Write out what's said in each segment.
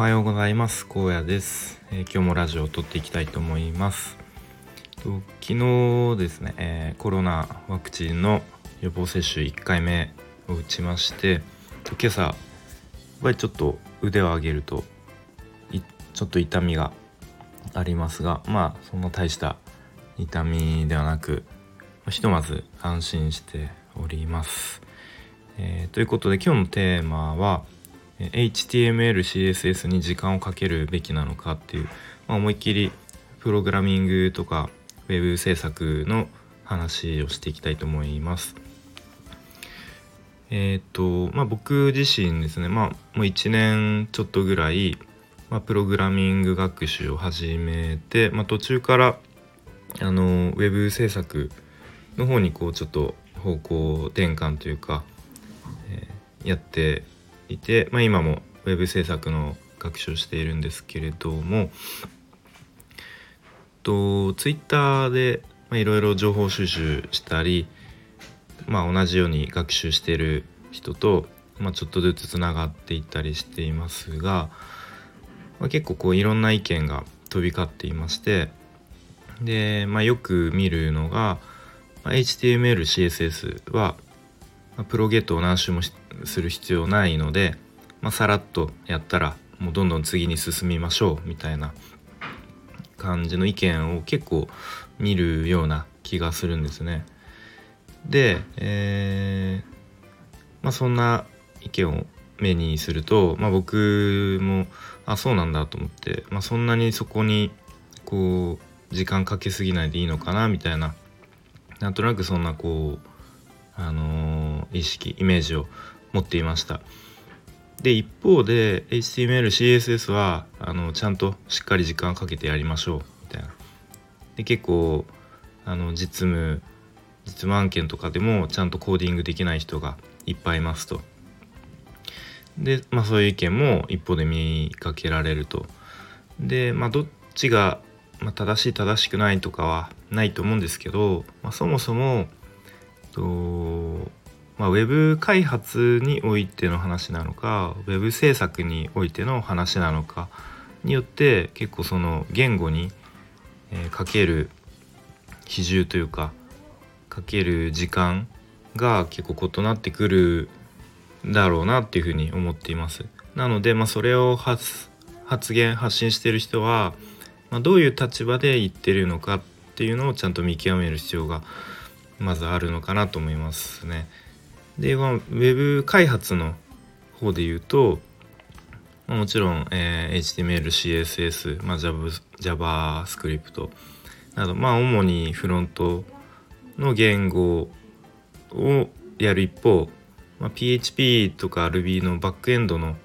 はようございます。高野です、えー、今日もラジオを撮っていきたいと思います。と昨日ですね、えー、コロナワクチンの予防接種1回目を打ちましてと今朝やっぱりちょっと腕を上げるとちょっと痛みがありますがまあそんな大した痛みではなくひとまず安心しております。えー、ということで今日のテーマは HTML、CSS に時間をかけるべきなのかっていう、まあ、思いっきりプログラミングとか web 制作の話をしていきたいと思います。えっ、とまあ僕自身ですねまあもう1年ちょっとぐらい、まあ、プログラミング学習を始めて、まあ、途中からあのウェブ制作の方にこうちょっと方向転換というか、えー、やっていて、まあ、今もウェブ制作の学習をしているんですけれどもとツイッターでいろいろ情報収集したり、まあ、同じように学習している人と、まあ、ちょっとずつつながっていったりしていますが、まあ、結構こういろんな意見が飛び交っていましてで、まあ、よく見るのが、まあ、HTML、CSS は、プロゲットを何周もする必要ないので、まあ、さらっとやったらもうどんどん次に進みましょうみたいな感じの意見を結構見るような気がするんですね。で、えー、まあ、そんな意見を目にすると、まあ、僕もあそうなんだと思って、まあ、そんなにそこにこう時間かけすぎないでいいのかなみたいななんとなくそんなこうあのー、意識イメージを持っていました。で一方で HTML、CSS はあのちゃんとしっかり時間をかけてやりましょうみたいな。で結構あの実務実務案件とかでもちゃんとコーディングできない人がいっぱいいますと。で、まあ、そういう意見も一方で見かけられると。でまあどっちが、まあ、正しい正しくないとかはないと思うんですけど、まあ、そもそもとまあ、ウェブ開発においての話なのかウェブ制作においての話なのかによって結構その言語に、かける比重というかかける時間が結構異なってくるだろうなっていうふうに思っています。なので、まあ、それを発言発信してる人は、どういう立場で言ってるのかっていうのをちゃんと見極める必要がまずあるのかなと思いますね。で、まあ、ウェブ開発の方で言うと、まあ、もちろん、えー、HTML、CSS、まあ、JavaScript など、まあ、主にフロントの言語をやる一方、まあ、PHP とか Ruby のバックエンドの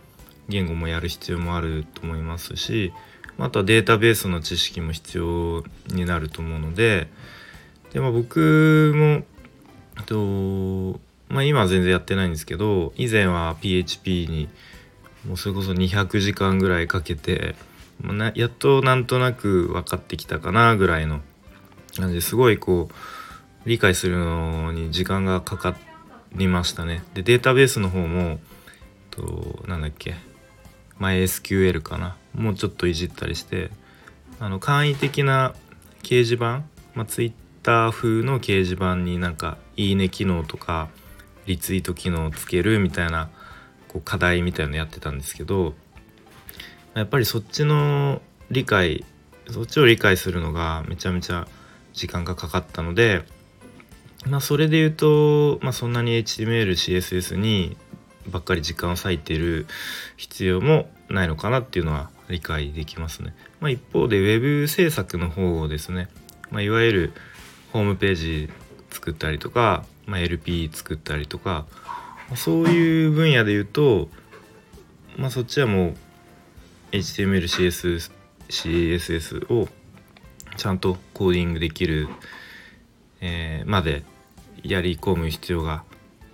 言語もやる必要もあると思いますしあとはデータベースの知識も必要になると思うのでで、まあ、僕もえっとまあ今は全然やってないんですけど以前は PHP にもうそれこそ200時間ぐらいかけて、まあ、やっとなんとなく分かってきたかなぐらいの感じですごいこう理解するのに時間がかかりましたね。でデータベースの方もとなんだっけ MySQL かなもうちょっといじったりしてあの簡易的な掲示板、まあ、Twitter ター風の掲示板になんかいいね機能とかリツイート機能をつけるみたいなこう課題みたいのやってたんですけどやっぱりそっちの理解そっちを理解するのがめちゃめちゃ時間がかかったのでまあそれで言うと、まあ、そんなに HTML、CSS にばっかり時間を割いてる必要もないのかなっていうのは理解できますね。まあ、一方で Web 制作の方をですね、まあ、いわゆるホームページ作ったりとかまあ、LP 作ったりとかそういう分野で言うと、まあ、そっちはもう HTML、CSS, CSS をちゃんとコーディングできる、えー、までやり込む必要が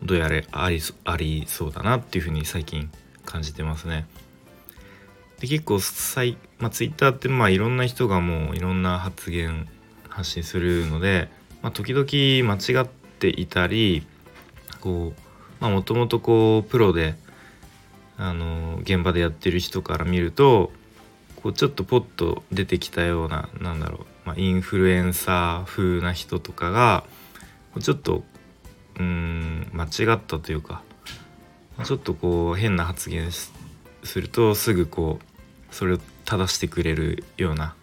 どうやらありありそうだなっていうふうに最近感じてますね。で結構さい、まあ、Twitter ってまあいろんな人がもういろんな発言発信するので、まあ、時々間違っていたりこうもともとこうプロであの現場でやってる人から見るとこうちょっとポッと出てきたようななんだろう、まあ、インフルエンサー風な人とかがちょっとうん間違ったというかちょっとこう変な発言するとすぐこうそれを正してくれるような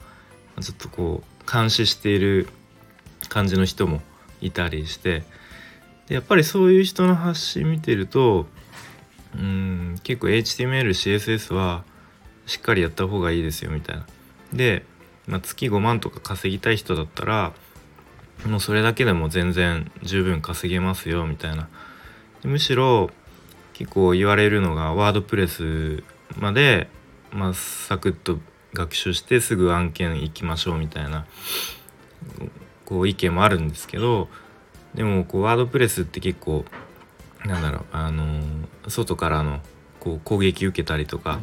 ちょっとこう監視している感じの人もいたりしてでやっぱりそういう人の発信見てるとうん結構 HTML、CSS はしっかりやった方がいいですよみたいな。で、まあ、月5万とか稼ぎたい人だったらもうそれだけでも全然十分稼げますよみたいな。むしろ結構言われるのがワードプレスまで、まあ、サクッと学習してすぐ案件行きましょうみたいなこう意見もあるんですけどでもこうワードプレスって結構なんだろうあの外からのこう攻撃受けたりとか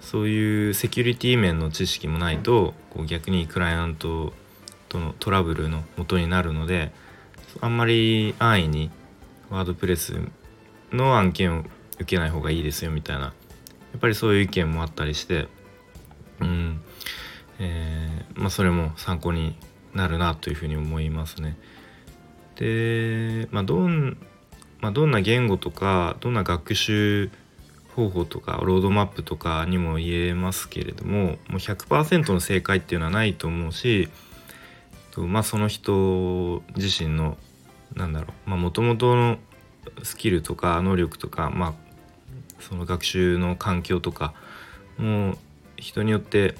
そういうセキュリティ面の知識もないとこう逆にクライアントとのトラブルの元になるのであんまり安易にワードプレスの案件を受けない方がいいですよみたいなやっぱりそういう意見もあったりしてうんえー、まあそれも参考になるなというふうに思いますね。で、まあ、どんまあ、どんな言語とかどんな学習方法とかロードマップとかにも言えますけれどももう100%の正解っていうのはないと思うしまあその人自身のなんだろうもともとのスキルとか能力とかまあその学習の環境とかも人によって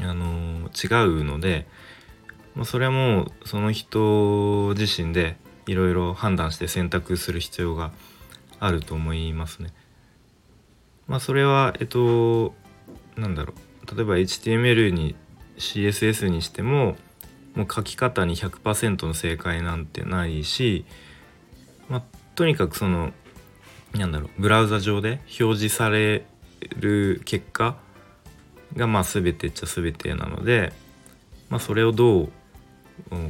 あの違うのでまあ、それはもうその人自身でいろいろ判断して選択する必要があると思いますね。まあそれはえっとなんだろう例えば HTML に CSS にしてももう書き方に100%の正解なんてないし、まあ、とにかくそのなんだろうブラウザ上で表示される結果がまあ全てっちゃ全てなので、まあ、それをどう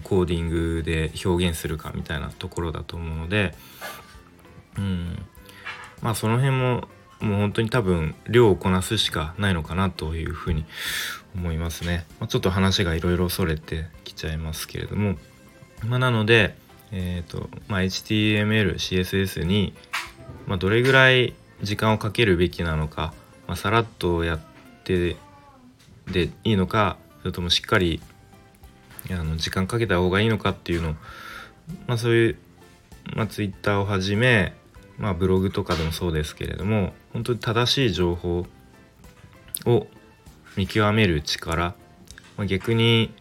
コーディングで表現するかみたいなところだと思うので、うん、まあその辺ももう本当に多分量をこなすしかないのかなというふうに思いますね。まあ、ちょっと話がいろいろそれてきちゃいますけれども、まあ、なので、えーとまあ、HTML、CSS に、まあ、どれぐらい時間をかけるべきなのか、まあ、さらっとやってでいいのかそれともしっかりあの時間かけた方がいいのかっていうのを、まあ、そういう、まあ、Twitter をはじめ、まあ、ブログとかでもそうですけれども本当に正しい情報を見極める力、まあ、逆に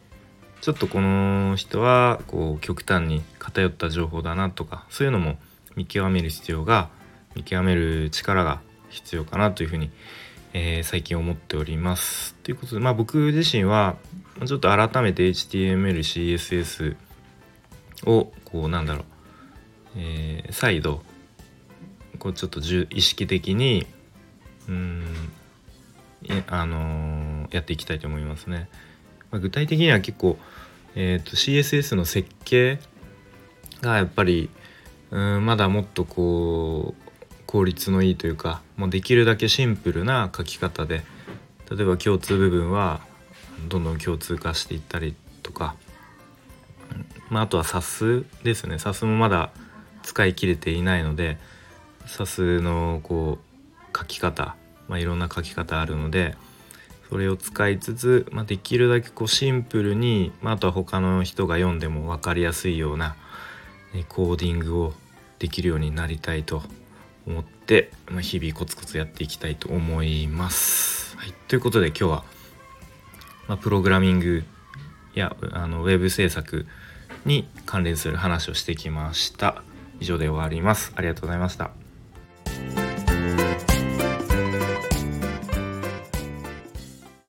ちょっとこの人はこう極端に偏った情報だなとかそういうのも見極める必要が見極める力が必要かなというふうに、えー、最近思っております。ということでまあ僕自身はちょっと改めて HTML、CSS をこうなんだろう、えー、再度こうちょっと意識的にうんあのー、やっていきたいと思いますね。まあ、具体的には結構、えーと、CSS の設計がやっぱりうんまだもっとこう効率のいいというかもうできるだけシンプルな書き方で例えば共通部分はどんどん共通化していったりとか、まあ、あとは SAS ですね。SAS もまだ使い切れていないので SAS のこう書き方、まあ、いろんな書き方あるのでそれを使いつつ、まあ、できるだけこうシンプルに、まあ、あとは他の人が読んでも分かりやすいようなコーディングをできるようになりたいと思って、まあ、日々コツコツやっていきたいと思います。はい、ということで今日はまあ、プログラミングやあのウェブ制作に関連する話をしてきました。以上で終わります。ありがとうございました。